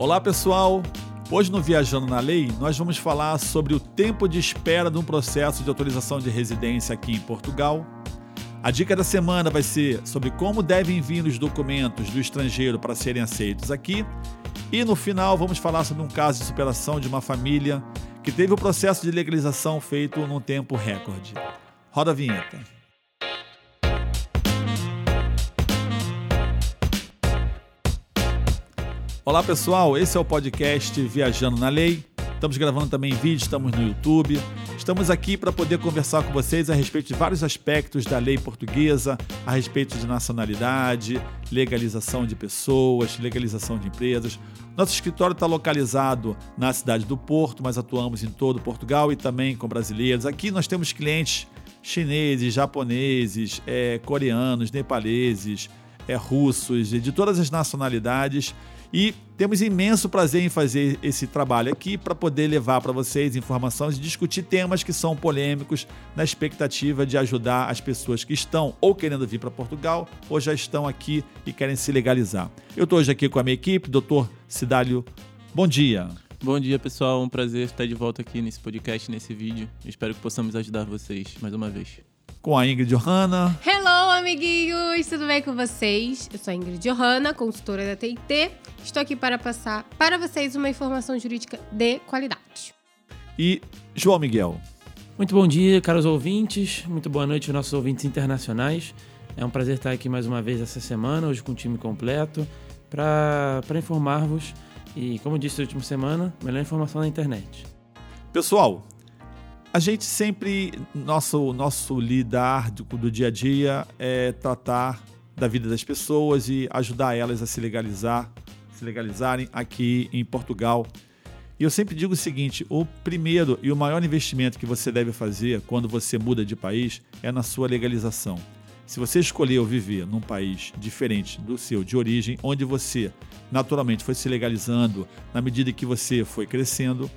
Olá pessoal! Hoje no Viajando na Lei, nós vamos falar sobre o tempo de espera de um processo de autorização de residência aqui em Portugal. A dica da semana vai ser sobre como devem vir os documentos do estrangeiro para serem aceitos aqui. E no final vamos falar sobre um caso de superação de uma família que teve o processo de legalização feito num tempo recorde. Roda a vinheta. Olá pessoal, esse é o podcast Viajando na Lei. Estamos gravando também vídeo, estamos no YouTube. Estamos aqui para poder conversar com vocês a respeito de vários aspectos da lei portuguesa, a respeito de nacionalidade, legalização de pessoas, legalização de empresas. Nosso escritório está localizado na cidade do Porto, mas atuamos em todo Portugal e também com brasileiros. Aqui nós temos clientes chineses, japoneses, é, coreanos, nepaleses, é, russos, de todas as nacionalidades e temos imenso prazer em fazer esse trabalho aqui para poder levar para vocês informações e discutir temas que são polêmicos na expectativa de ajudar as pessoas que estão ou querendo vir para Portugal ou já estão aqui e querem se legalizar. Eu estou hoje aqui com a minha equipe, doutor Cidálio. Bom dia. Bom dia, pessoal. Um prazer estar de volta aqui nesse podcast, nesse vídeo. Espero que possamos ajudar vocês mais uma vez com a Ingrid Johanna. Hello, amiguinhos! Tudo bem com vocês? Eu sou a Ingrid Johanna, consultora da TIT. Estou aqui para passar para vocês uma informação jurídica de qualidade. E João Miguel. Muito bom dia, caros ouvintes. Muito boa noite, nossos ouvintes internacionais. É um prazer estar aqui mais uma vez essa semana, hoje com o time completo, para informar-vos. E, como disse na última semana, melhor informação na internet. Pessoal, a gente sempre, nosso, nosso lidar do, do dia a dia é tratar da vida das pessoas e ajudar elas a se legalizar, se legalizarem aqui em Portugal. E eu sempre digo o seguinte: o primeiro e o maior investimento que você deve fazer quando você muda de país é na sua legalização. Se você escolheu viver num país diferente do seu de origem, onde você naturalmente foi se legalizando na medida que você foi crescendo,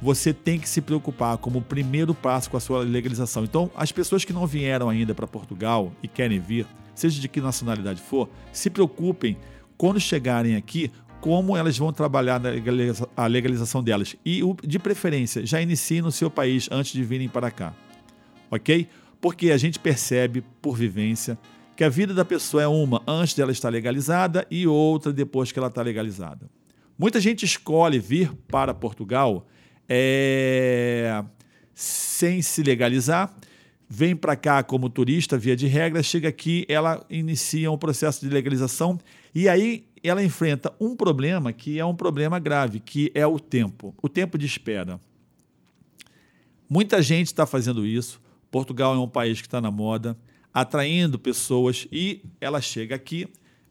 você tem que se preocupar como primeiro passo com a sua legalização. Então, as pessoas que não vieram ainda para Portugal e querem vir, seja de que nacionalidade for, se preocupem quando chegarem aqui como elas vão trabalhar a legalização delas. E, de preferência, já iniciem no seu país antes de virem para cá. Ok? Porque a gente percebe, por vivência, que a vida da pessoa é uma antes dela estar legalizada e outra depois que ela está legalizada. Muita gente escolhe vir para Portugal é, sem se legalizar, vem para cá como turista, via de regra, chega aqui, ela inicia um processo de legalização e aí ela enfrenta um problema que é um problema grave, que é o tempo, o tempo de espera. Muita gente está fazendo isso. Portugal é um país que está na moda, atraindo pessoas e ela chega aqui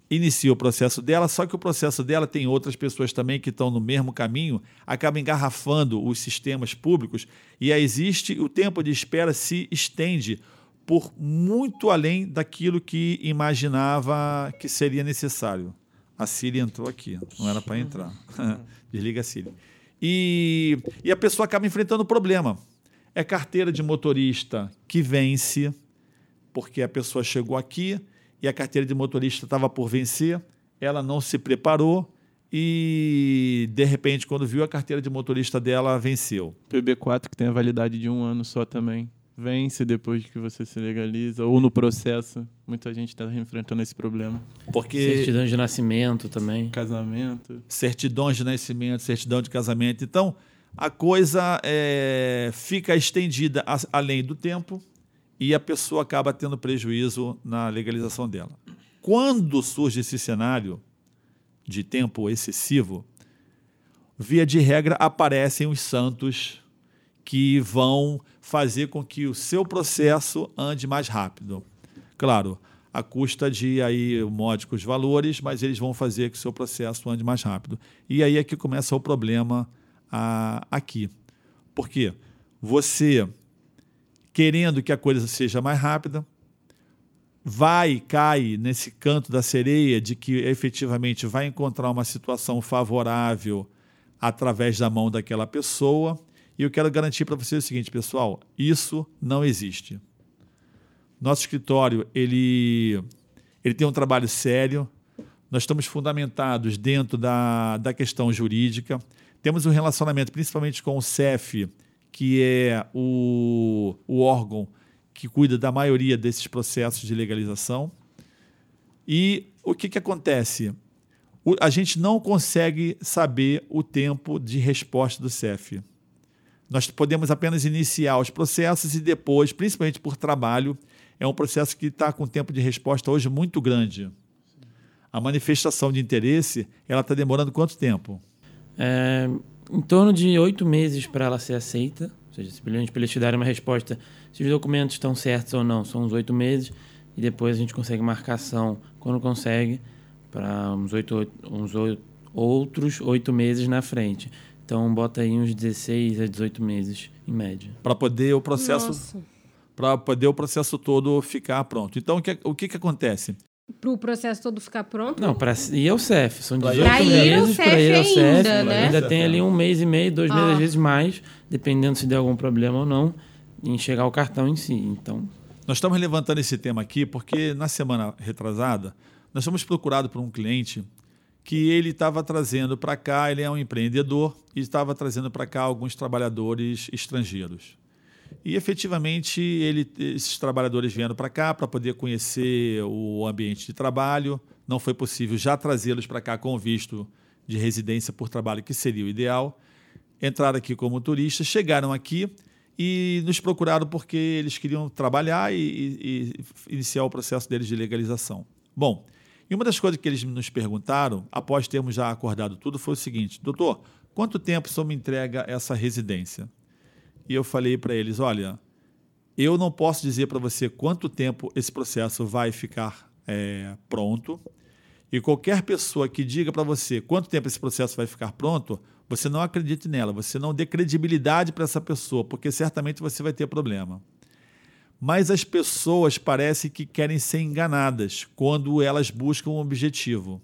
inicia o processo dela, só que o processo dela tem outras pessoas também que estão no mesmo caminho, acaba engarrafando os sistemas públicos e aí existe o tempo de espera se estende por muito além daquilo que imaginava que seria necessário. A Siri entrou aqui, não era para entrar. Desliga a Siri. E, e a pessoa acaba enfrentando o problema. É carteira de motorista que vence, porque a pessoa chegou aqui, e a carteira de motorista estava por vencer, ela não se preparou e, de repente, quando viu a carteira de motorista dela, venceu. PB4, que tem a validade de um ano só também, vence depois que você se legaliza, ou no processo. Muita gente está enfrentando esse problema. Porque... Certidão de nascimento também. Casamento. Certidões de nascimento, certidão de casamento. Então, a coisa é, fica estendida além do tempo e a pessoa acaba tendo prejuízo na legalização dela. Quando surge esse cenário de tempo excessivo, via de regra aparecem os santos que vão fazer com que o seu processo ande mais rápido. Claro, a custa de aí módicos valores, mas eles vão fazer que o seu processo ande mais rápido. E aí é que começa o problema ah, aqui. Por quê? Você querendo que a coisa seja mais rápida, vai cai nesse canto da sereia de que efetivamente vai encontrar uma situação favorável através da mão daquela pessoa. E eu quero garantir para vocês o seguinte, pessoal, isso não existe. Nosso escritório, ele, ele tem um trabalho sério, nós estamos fundamentados dentro da, da questão jurídica, temos um relacionamento principalmente com o CEF, que é o, o órgão que cuida da maioria desses processos de legalização. E o que, que acontece? O, a gente não consegue saber o tempo de resposta do CEF. Nós podemos apenas iniciar os processos e depois, principalmente por trabalho, é um processo que está com tempo de resposta hoje muito grande. A manifestação de interesse, ela está demorando quanto tempo? É, em torno de oito meses para ela ser aceita, ou seja, simplesmente para eles te darem uma resposta se os documentos estão certos ou não, são uns oito meses, e depois a gente consegue marcação, quando consegue, para uns, oito, uns oito, outros oito meses na frente. Então bota aí uns 16 a 18 meses em média. Para poder o processo para poder o processo todo ficar pronto. Então o que o que, que acontece? Para o processo todo ficar pronto? Não, para ir ao CEF. São 18 pra meses para ir ao CEF. Ainda, né? ainda tem ali um mês e meio, dois Ah. meses, às vezes mais, dependendo se der algum problema ou não, em chegar o cartão em si. Então, Nós estamos levantando esse tema aqui porque na semana retrasada nós fomos procurados por um cliente que ele estava trazendo para cá, ele é um empreendedor e estava trazendo para cá alguns trabalhadores estrangeiros. E efetivamente ele, esses trabalhadores vieram para cá para poder conhecer o ambiente de trabalho. Não foi possível já trazê-los para cá com visto de residência por trabalho, que seria o ideal. Entraram aqui como turistas, chegaram aqui e nos procuraram porque eles queriam trabalhar e, e- e iniciar o processo deles de legalização. Bom, e uma das coisas que eles nos perguntaram, após termos já acordado tudo, foi o seguinte: doutor, quanto tempo senhor me entrega essa residência? E eu falei para eles: olha, eu não posso dizer para você quanto tempo esse processo vai ficar é, pronto. E qualquer pessoa que diga para você quanto tempo esse processo vai ficar pronto, você não acredite nela, você não dê credibilidade para essa pessoa, porque certamente você vai ter problema. Mas as pessoas parecem que querem ser enganadas quando elas buscam um objetivo.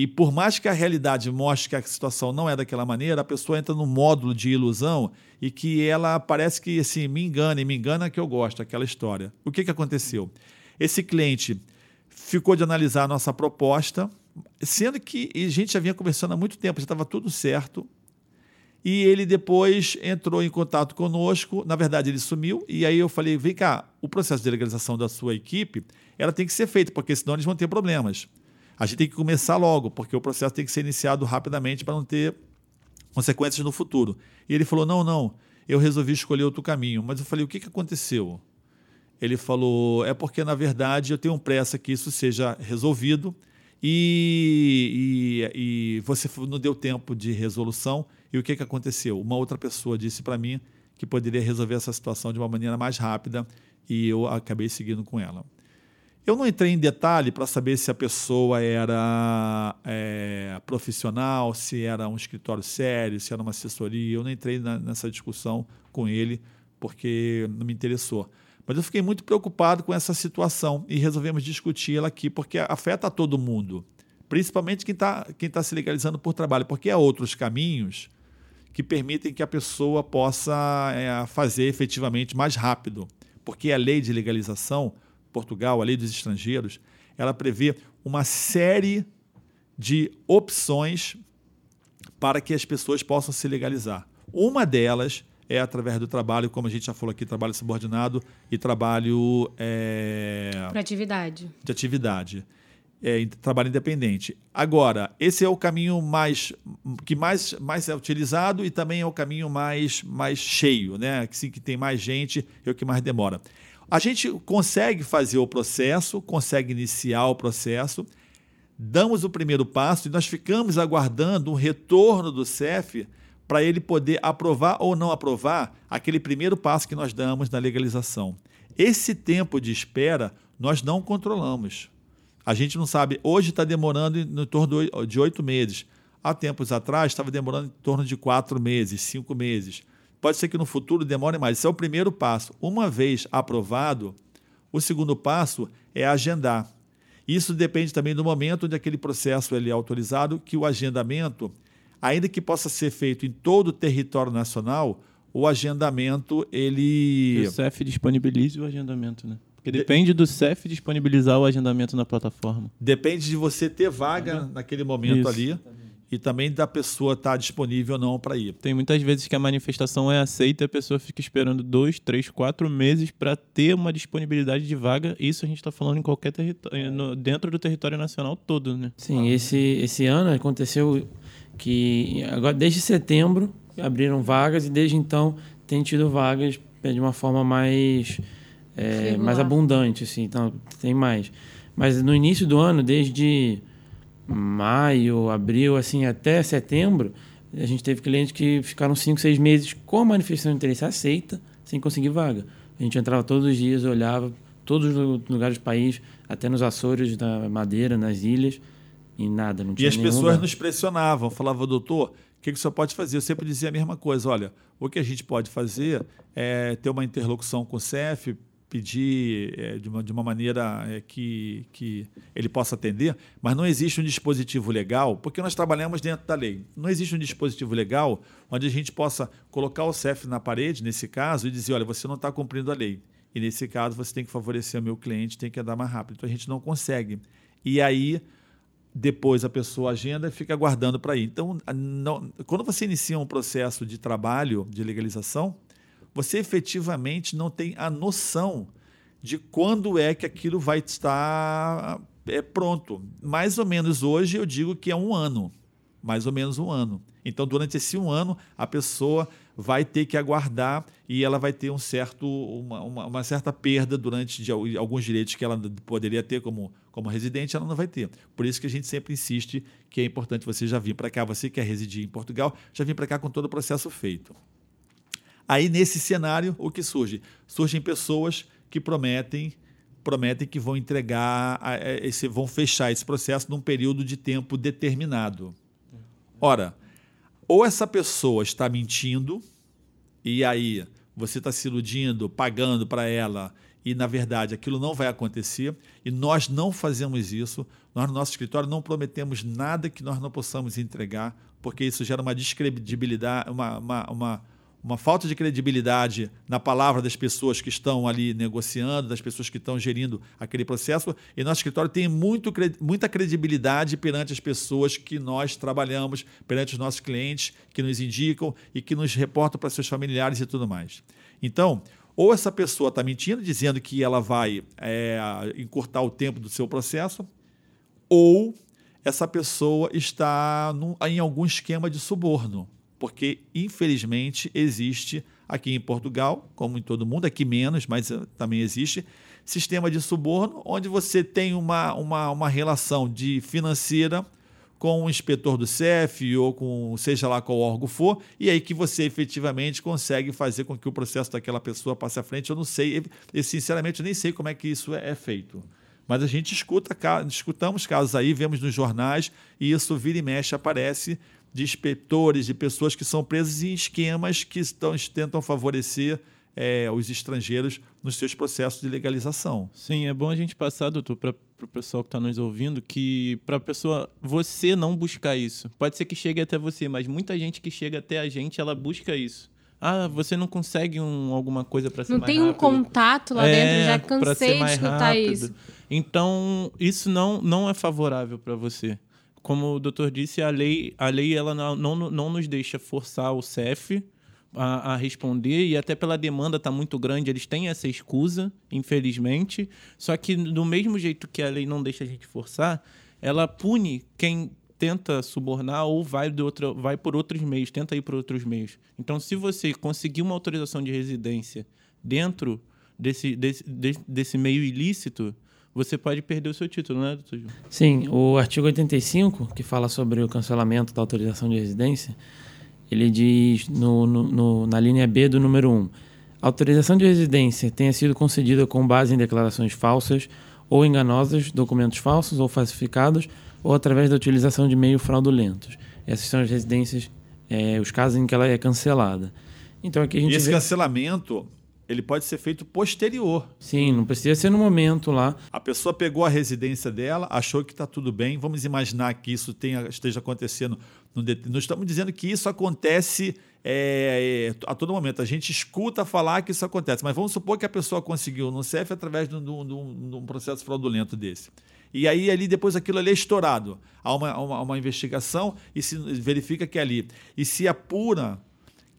E por mais que a realidade mostre que a situação não é daquela maneira, a pessoa entra num módulo de ilusão e que ela parece que assim, me engana, e me engana que eu gosto, aquela história. O que, que aconteceu? Esse cliente ficou de analisar a nossa proposta, sendo que a gente já vinha conversando há muito tempo, já estava tudo certo. E ele depois entrou em contato conosco, na verdade ele sumiu, e aí eu falei, vem cá, o processo de legalização da sua equipe, ela tem que ser feito, porque senão eles vão ter problemas. A gente tem que começar logo, porque o processo tem que ser iniciado rapidamente para não ter consequências no futuro. E ele falou, não, não, eu resolvi escolher outro caminho. Mas eu falei, o que, que aconteceu? Ele falou, é porque, na verdade, eu tenho pressa que isso seja resolvido e, e, e você não deu tempo de resolução. E o que, que aconteceu? Uma outra pessoa disse para mim que poderia resolver essa situação de uma maneira mais rápida e eu acabei seguindo com ela. Eu não entrei em detalhe para saber se a pessoa era é, profissional, se era um escritório sério, se era uma assessoria. Eu não entrei na, nessa discussão com ele porque não me interessou. Mas eu fiquei muito preocupado com essa situação e resolvemos discutir ela aqui, porque afeta todo mundo, principalmente quem está quem tá se legalizando por trabalho, porque há outros caminhos que permitem que a pessoa possa é, fazer efetivamente mais rápido. Porque a lei de legalização, Portugal, a lei dos estrangeiros, ela prevê uma série de opções para que as pessoas possam se legalizar. Uma delas é através do trabalho, como a gente já falou aqui, trabalho subordinado e trabalho é, Para atividade. de atividade, é, trabalho independente. Agora, esse é o caminho mais que mais, mais é utilizado e também é o caminho mais, mais cheio, né? Que, sim, que tem mais gente é o que mais demora. A gente consegue fazer o processo, consegue iniciar o processo, damos o primeiro passo e nós ficamos aguardando um retorno do CEF para ele poder aprovar ou não aprovar aquele primeiro passo que nós damos na legalização. Esse tempo de espera nós não controlamos. A gente não sabe. Hoje está demorando em torno de oito meses. Há tempos atrás estava demorando em torno de quatro meses, cinco meses. Pode ser que no futuro demore mais. Esse é o primeiro passo. Uma vez aprovado, o segundo passo é agendar. Isso depende também do momento onde aquele processo ele é autorizado, que o agendamento, ainda que possa ser feito em todo o território nacional, o agendamento ele Que o CEF disponibilize o agendamento, né? Porque depende do CEF disponibilizar o agendamento na plataforma. Depende de você ter vaga naquele momento Isso. ali e também da pessoa estar disponível ou não para ir. Tem muitas vezes que a manifestação é aceita e a pessoa fica esperando dois, três, quatro meses para ter uma disponibilidade de vaga. Isso a gente está falando em qualquer território, no- dentro do território nacional todo, né? Sim, esse, esse ano aconteceu que agora desde setembro abriram vagas e desde então tem tido vagas é, de uma forma mais é, mais abundante, assim, então tem mais. Mas no início do ano, desde maio, abril, assim, até setembro, a gente teve clientes que ficaram cinco, seis meses com a manifestação de interesse aceita, sem conseguir vaga. A gente entrava todos os dias, olhava todos os lugares do país, até nos Açores, na Madeira, nas ilhas, e nada, não E tinha as nenhum pessoas lugar. nos pressionavam, falavam, doutor, o que, que o senhor pode fazer? Eu sempre dizia a mesma coisa, olha, o que a gente pode fazer é ter uma interlocução com o CEF, pedir é, de, uma, de uma maneira é, que, que ele possa atender, mas não existe um dispositivo legal, porque nós trabalhamos dentro da lei. Não existe um dispositivo legal onde a gente possa colocar o CEF na parede, nesse caso, e dizer, olha, você não está cumprindo a lei. E nesse caso, você tem que favorecer o meu cliente, tem que andar mais rápido. Então a gente não consegue. E aí depois a pessoa agenda e fica aguardando para ir. Então, não- quando você inicia um processo de trabalho, de legalização, você efetivamente não tem a noção de quando é que aquilo vai estar é, pronto. Mais ou menos hoje eu digo que é um ano. Mais ou menos um ano. Então, durante esse um ano, a pessoa vai ter que aguardar e ela vai ter um certo, uma, uma, uma certa perda durante de al- alguns direitos que ela poderia ter como, como residente, ela não vai ter. Por isso que a gente sempre insiste que é importante você já vir para cá, você que quer residir em Portugal, já vir para cá com todo o processo feito. Aí, nesse cenário, o que surge? Surgem pessoas que prometem prometem que vão entregar, esse, vão fechar esse processo num período de tempo determinado. Ora, ou essa pessoa está mentindo, e aí você está se iludindo, pagando para ela, e na verdade aquilo não vai acontecer, e nós não fazemos isso, nós no nosso escritório não prometemos nada que nós não possamos entregar, porque isso gera uma descredibilidade, uma, uma, uma, uma falta de credibilidade na palavra das pessoas que estão ali negociando, das pessoas que estão gerindo aquele processo, e nosso escritório tem muito, muita credibilidade perante as pessoas que nós trabalhamos, perante os nossos clientes que nos indicam e que nos reportam para seus familiares e tudo mais. Então, ou essa pessoa está mentindo, dizendo que ela vai é, encurtar o tempo do seu processo, ou essa pessoa está num- em algum esquema de suborno. Porque, infelizmente, existe aqui em Portugal, como em todo mundo, aqui menos, mas eh, também existe, sistema de suborno, onde você tem uma, uma, uma relação de financeira com o inspetor do CEF ou com seja lá qual órgão for, e aí que você efetivamente consegue fazer com que o processo daquela pessoa passe à frente. Eu não sei, sinceramente, eu nem sei como é que isso é, é feito. Mas a gente escuta, escutamos casos aí, vemos nos jornais, e isso vira e mexe, aparece de inspetores, de pessoas que são presas em esquemas que estão, tentam favorecer eh, os estrangeiros nos seus processos de legalização. Sim, é bom a gente passar, doutor, para o pessoal que está nos ouvindo, que para a pessoa, você não buscar isso. Pode ser que chegue até você, mas muita gente que chega até a gente, ela busca isso. Ah, você não consegue um, alguma coisa para ser Não mais tem um contato lá dentro, já cansei de escutar rápido. isso. Então, isso não, não é favorável para você. Como o doutor disse, a lei, a lei ela não, não, nos deixa forçar o CEF a, a responder, e até pela demanda está muito grande, eles têm essa escusa, infelizmente. Só que, do mesmo jeito que a lei não deixa a gente forçar, ela pune quem tenta subornar ou vai, de outra, vai por outros meios, tenta ir por outros meios. Então, se você conseguir uma autorização de residência dentro desse, desse, desse meio ilícito, você pode perder o seu título, né, doutor João? Sim, o artigo 85, que fala sobre o cancelamento da autorização de residência, ele diz no, no- no- na linha B do número 1, a autorização de residência tenha sido concedida com base em declarações falsas ou enganosas, documentos falsos ou falsificados, ou através da utilização de meios fraudulentos. Essas são as residências, eh, os casos em que ela é cancelada. Então aqui a E gente esse vê... cancelamento ele pode ser feito posterior. Sim, não precisa ser no momento lá. A pessoa pegou a residência dela, achou que está tudo bem. Vamos imaginar que isso tenha, esteja acontecendo. No, não estamos dizendo que isso acontece é, é, a todo momento. A gente escuta falar que isso acontece, mas vamos supor que a pessoa conseguiu no CEF através de um, de um, de um processo fraudulento desse. E aí ali depois aquilo ali é estourado. Há uma, uma, uma investigação e se verifica que é ali. E se apura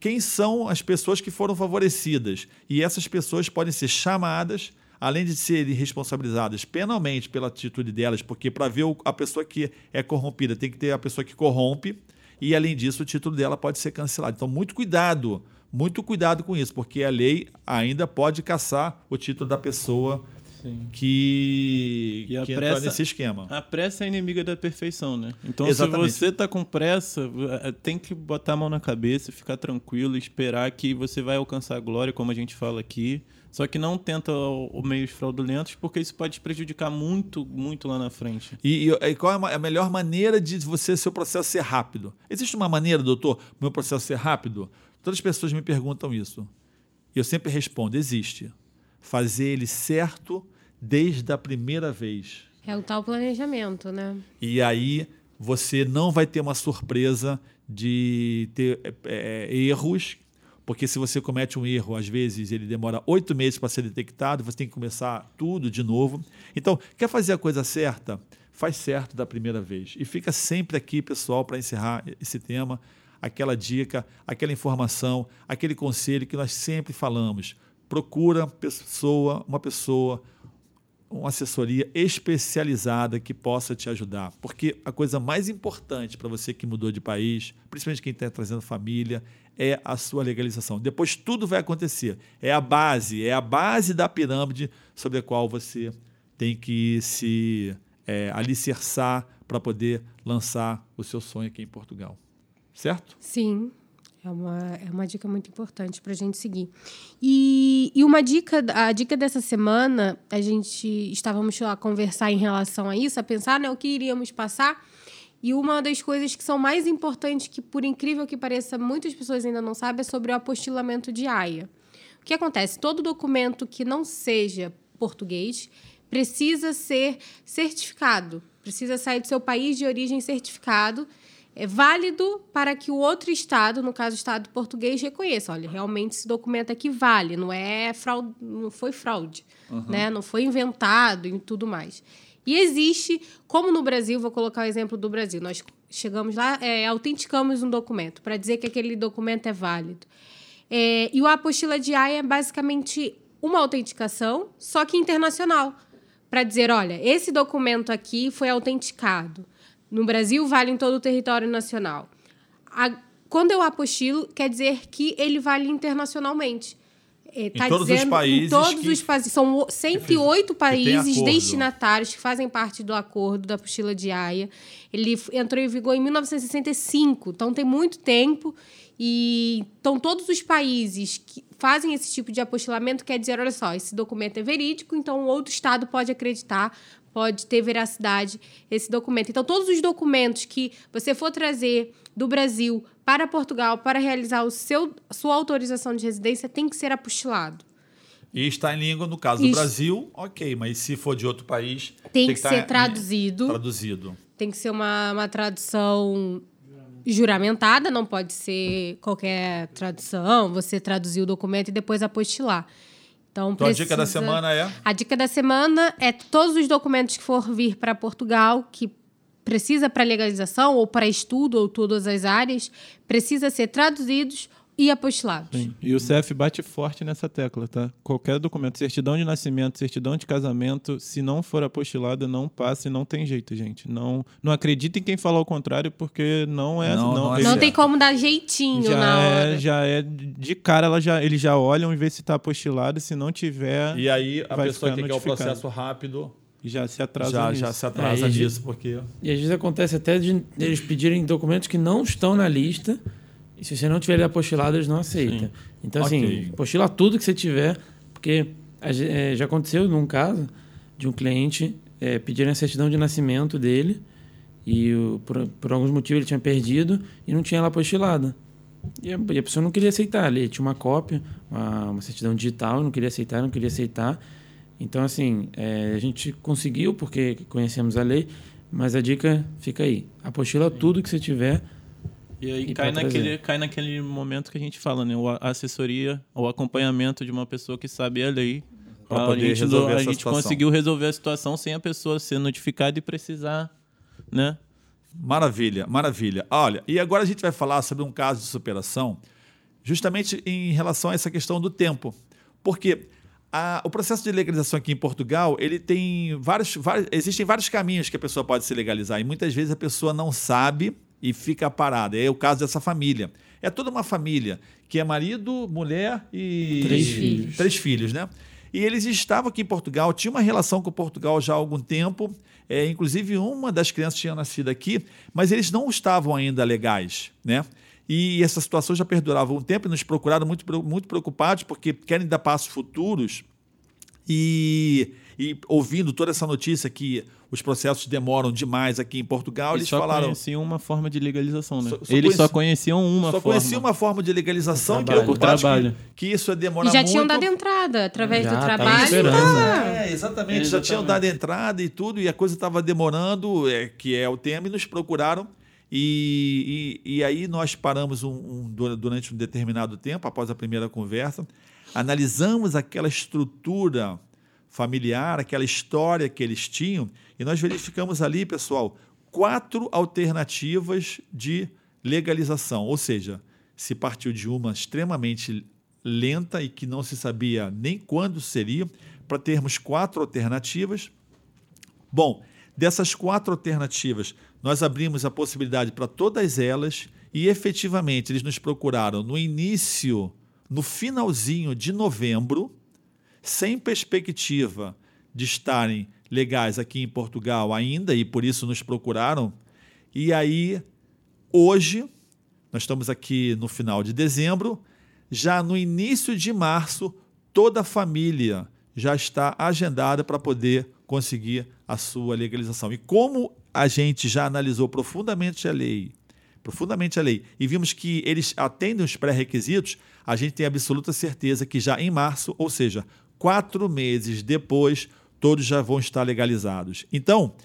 quem são as pessoas que foram favorecidas. E essas pessoas podem ser chamadas, além de serem responsabilizadas penalmente pela atitude delas, porque para ver a pessoa que é corrompida tem que ter a pessoa que corrompe, e além disso o título dela pode ser cancelado. Então, muito cuidado, muito cuidado com isso, porque a lei ainda pode caçar o título da pessoa Sim. que, e a que pressa, nesse esquema. A pressa é inimiga da perfeição, né? Então, Exatamente. se você está com pressa, é, tem que botar a mão na cabeça, ficar tranquilo, esperar que você vai alcançar a glória, como a gente fala aqui. Só que não tenta os meios fraudulentos, porque isso pode te prejudicar muito, muito lá na frente. E, e, qual é a melhor maneira de você seu processo ser rápido? Existe uma maneira, doutor, meu processo ser rápido? Todas as pessoas me perguntam isso. E eu sempre respondo: existe. Fazer ele certo desde a primeira vez. É o tal planejamento, né? E aí você não vai ter uma surpresa de ter é, é, erros, porque se você comete um erro, às vezes ele demora oito meses para ser detectado, você tem que começar tudo de novo. Então, quer fazer a coisa certa? Faz certo da primeira vez. E fica sempre aqui, pessoal, para encerrar esse tema, aquela dica, aquela informação, aquele conselho que nós sempre falamos. Procura pessoa, uma pessoa uma assessoria especializada que possa te ajudar. Porque a coisa mais importante para você que mudou de país, principalmente quem está trazendo família, é a sua legalização. Depois tudo vai acontecer. É a base, é a base da pirâmide sobre a qual você tem que se é, alicerçar para poder lançar o seu sonho aqui em Portugal. Certo? Sim. É uma, é uma dica muito importante para a gente seguir. E, e uma dica, a dica dessa semana, a gente estávamos a conversar em relação a isso, a pensar né, o que iríamos passar. E uma das coisas que são mais importantes, que por incrível que pareça, muitas pessoas ainda não sabem, é sobre o apostilamento de AIA. O que acontece? Todo documento que não seja português precisa ser certificado, precisa sair do seu país de origem certificado é válido para que o outro estado, no caso o estado português, reconheça, olha, realmente esse documento aqui vale, não é fraude, não foi fraude, uhum. né? Não foi inventado e tudo mais. E existe, como no Brasil, vou colocar o exemplo do Brasil, nós chegamos lá, é, autenticamos um documento para dizer que aquele documento é válido. É, e o apostila de AI é basicamente uma autenticação, só que internacional, para dizer, olha, esse documento aqui foi autenticado no Brasil vale em todo o território nacional. A, quando eu apostilo, quer dizer que ele vale internacionalmente. É, tá em todos dizendo, os países. Em todos os países. São 108 países destinatários que fazem parte do acordo da apostila de Haia. Ele entrou em vigor em 1965, então tem muito tempo. E então todos os países que fazem esse tipo de apostilamento quer dizer, olha só, esse documento é verídico, então outro estado pode acreditar, pode ter veracidade esse documento. Então, todos os documentos que você for trazer do Brasil para Portugal para realizar o seu, sua autorização de residência tem que ser apostilado. E está em língua, no caso Isso. do Brasil, ok, mas se for de outro país. Tem, tem que, que ser traduzido. Traduzido. Tem que ser uma, uma tradução juramentada, não pode ser qualquer tradução, você traduzir o documento e depois apostilar. Então, então precisa... a dica da semana é? A dica da semana é todos os documentos que for vir para Portugal, que precisa para legalização ou para estudo ou todas as áreas, precisa ser traduzidos e apostilados. Sim. E o CF bate forte nessa tecla, tá? Qualquer documento, certidão de nascimento, certidão de casamento, se não for apostilado, não passa e não tem jeito, gente. Não, não acredita em quem fala o contrário, porque não é. Não, não, não, é não tem como dar jeitinho já na é, hora. Já é de cara, ela já, eles já olham e vê se está apostilado, se não tiver. E aí a pessoa que quer o processo rápido já se atrasa já, já se atrasa é, disso, porque... E às vezes acontece até de eles pedirem documentos que não estão na lista e se você não tiver ele apostilado, eles não aceitam. Sim. Então, assim, okay. apostila tudo que você tiver, porque é, já aconteceu num caso de um cliente é, pedir a certidão de nascimento dele e o, por, por alguns motivos ele tinha perdido e não tinha ela apostilada. E a, e a pessoa não queria aceitar. Ali tinha uma cópia, uma, uma certidão digital, não queria aceitar, não queria aceitar. Então, assim, é, a gente conseguiu porque conhecemos a lei, mas a dica fica aí. Apostila tudo que você tiver. E aí E cai naquele, cai naquele momento que a gente fala, né? A assessoria, o acompanhamento de uma pessoa que sabe a lei. Pra a poder gente, resolver a essa gente situação. conseguiu resolver a situação sem a pessoa ser notificada e precisar, né? Maravilha, maravilha. Olha, e agora a gente vai falar sobre um caso de superação, justamente em relação a essa questão do tempo. Porque a- o processo de legalização aqui em Portugal, ele tem vários, vários. Existem vários caminhos que a pessoa pode se legalizar. E muitas vezes a pessoa não sabe e fica parada. É o caso dessa família. É toda uma família, que é marido, mulher e. Três filhos. Três filhos, né? E eles estavam aqui em Portugal, tinha uma relação com Portugal já há algum tempo. É, inclusive, uma das crianças tinha nascido aqui, mas eles não estavam ainda legais, né? E essa situação já perdurava um tempo e nos procuraram muito, muito preocupados, porque querem dar passos futuros e, e ouvindo toda essa notícia que os processos demoram demais aqui em Portugal, Eles eles só falaram. conheciam uma forma de legalização, né? Só- só Eles só conheci- conheciam uma Só forma. conhecia uma forma de legalização e Trabalho. preocupados Trabalho. que, que isso ia demorar E já muito. tinham dado entrada através Já, do trabalho. tá. É, exatamente. Já tinham dado entrada e tudo, e a coisa estava demorando, é, que é o tema, e nos procuraram. E, e, e aí nós paramos um- um- du- durante um determinado tempo, após a primeira conversa, analisamos aquela estrutura familiar, aquela história que eles tinham, e nós verificamos ali, pessoal, quatro alternativas de legalização. Ou seja, se partiu de uma extremamente lenta e que não se sabia nem quando seria, para termos quatro alternativas. Bom, dessas quatro alternativas, nós abrimos a possibilidade para todas elas e efetivamente eles nos procuraram no início, no finalzinho de novembro, sem perspectiva de estarem legais aqui em Portugal ainda e por isso nos procuraram. E aí, hoje, nós estamos aqui no final de dezembro, já no início de março, toda a família já está agendada para poder conseguir a sua legalização. E como a gente já analisou profundamente a lei, profundamente a lei, e vimos que eles atendem os pré-requisitos, a gente tem absoluta certeza que já em março, ou seja, quatro meses depois, todos já vão estar legalizados. Então,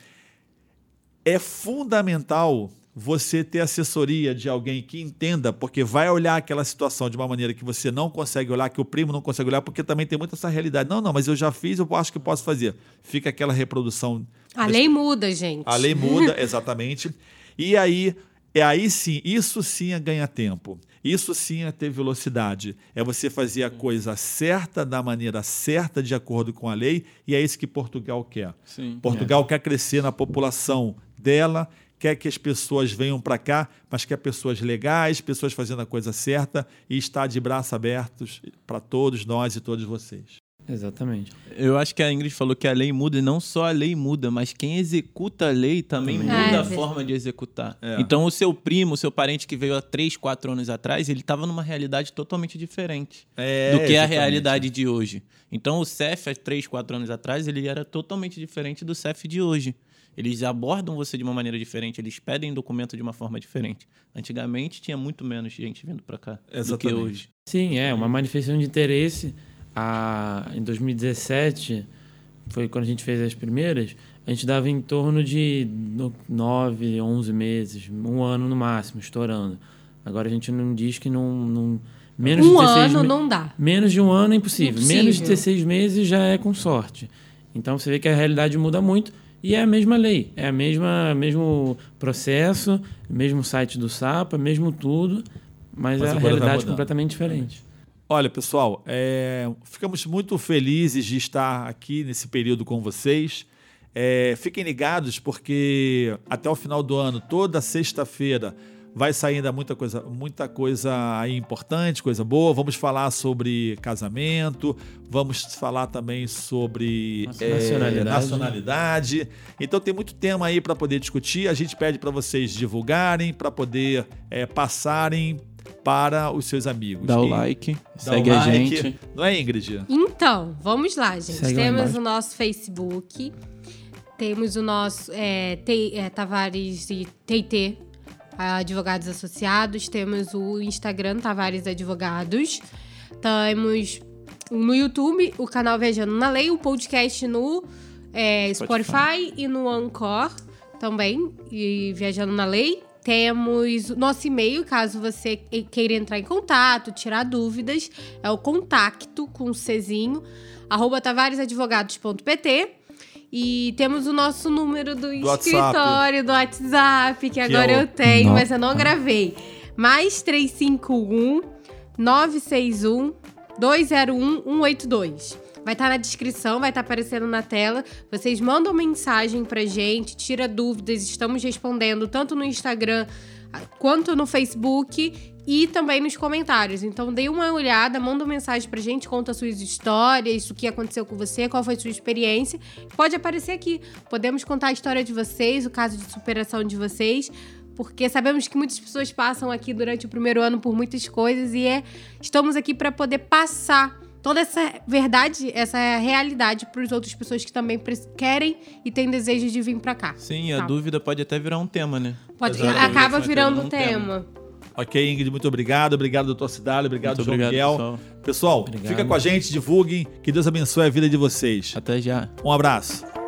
é fundamental você ter assessoria de alguém que entenda, porque vai olhar aquela situação de uma maneira que você não consegue olhar, que o primo não consegue olhar, porque também tem muita essa realidade. Não, não, mas eu já fiz, eu acho que posso fazer. Fica aquela reprodução. A lei muda, gente. A lei muda, exatamente. E aí, é aí sim, isso sim é ganhar tempo. Isso sim é ter velocidade. É você fazer a coisa certa, da maneira certa, de acordo com a lei, e é isso que Portugal quer. Sim. Portugal quer crescer na população dela, quer que as pessoas venham para cá, mas quer pessoas legais, pessoas fazendo a coisa certa e está de braços abertos para todos nós e todos vocês. Exatamente. Eu acho que a Ingrid falou que a lei muda, e não só a lei muda, mas quem executa a lei também Também. muda É, a forma de executar. É. Então, o seu primo, o seu parente que veio há 3, 4 anos atrás, ele estava numa realidade totalmente diferente É, do que a exatamente. realidade de hoje. Então, o CEF, há 3, 4 anos atrás, ele era totalmente diferente do CEF de hoje. Eles abordam você de uma maneira diferente, eles pedem documento de uma forma diferente. Antigamente, tinha muito menos gente vindo para cá do que Exatamente. hoje. Sim, é uma manifestação de interesse. A, em 2017, foi quando a gente fez as primeiras, a gente dava em torno de no- 9, 11 meses, um ano no máximo, estourando. Agora a gente não diz que não. não menos Um de 16 ano me- não dá. Menos de um ano é impossível. Impossível. Menos de 16 meses já é com sorte. Então você vê que a realidade muda muito e é a mesma lei, é a mesma mesmo processo, mesmo site do SAPA, mesmo tudo, mas, Mas a realidade é completamente diferente. Olha, pessoal, é, ficamos muito felizes de estar aqui nesse período com vocês. É, fiquem ligados, porque até o final do ano, toda sexta-feira, vai sair ainda muita coisa, muita coisa aí importante, coisa boa. Vamos falar sobre casamento, vamos falar também sobre é, nacionalidade. nacionalidade. Então tem muito tema aí para poder discutir. A gente pede para vocês divulgarem, para poder é, passarem para os seus amigos. Dá o E- like, Dá segue o a like. gente. Não é, Ingrid? Então, vamos lá, gente. Segue Temos o nosso Facebook, temos o nosso é, é, Tavares e TT Advogados Associados. Temos o Instagram Tavares Advogados. Temos no YouTube o canal Viajando na Lei, o podcast no é, Spotify. Spotify e no Anchor também, e Viajando na Lei. Temos nosso e-mail, caso você queira entrar em contato, tirar dúvidas, é o contato com o Czinho, arroba tavaresadvogados.pt. E temos o nosso número do, do escritório, WhatsApp. do WhatsApp, que, agora é o... eu tenho, mas eu não gravei. Mais 351 961 201 182. Vai estar tá na descrição, vai estar tá aparecendo na tela. Vocês mandam mensagem pra gente, tira dúvidas, estamos respondendo tanto no Instagram quanto no Facebook e também nos comentários. Então dê uma olhada, manda uma mensagem pra gente, conta suas histórias, o que aconteceu com você, qual foi sua experiência. Pode aparecer aqui. Podemos contar a história de vocês, o caso de superação de vocês porque sabemos que muitas pessoas passam aqui durante o primeiro ano por muitas coisas e é, estamos aqui para poder passar toda essa verdade, essa realidade para as outras pessoas que também querem e têm desejo de vir para cá. Sim, tá? a dúvida pode até virar um tema, né? Pode, acaba virando um tema. tema. Ok, Ingrid, muito obrigado. Obrigado, doutor Cidade. Obrigado, muito João obrigado, Miguel. Pessoal, pessoal fica com a gente, divulguem. Que Deus abençoe a vida de vocês. Até já. Um abraço.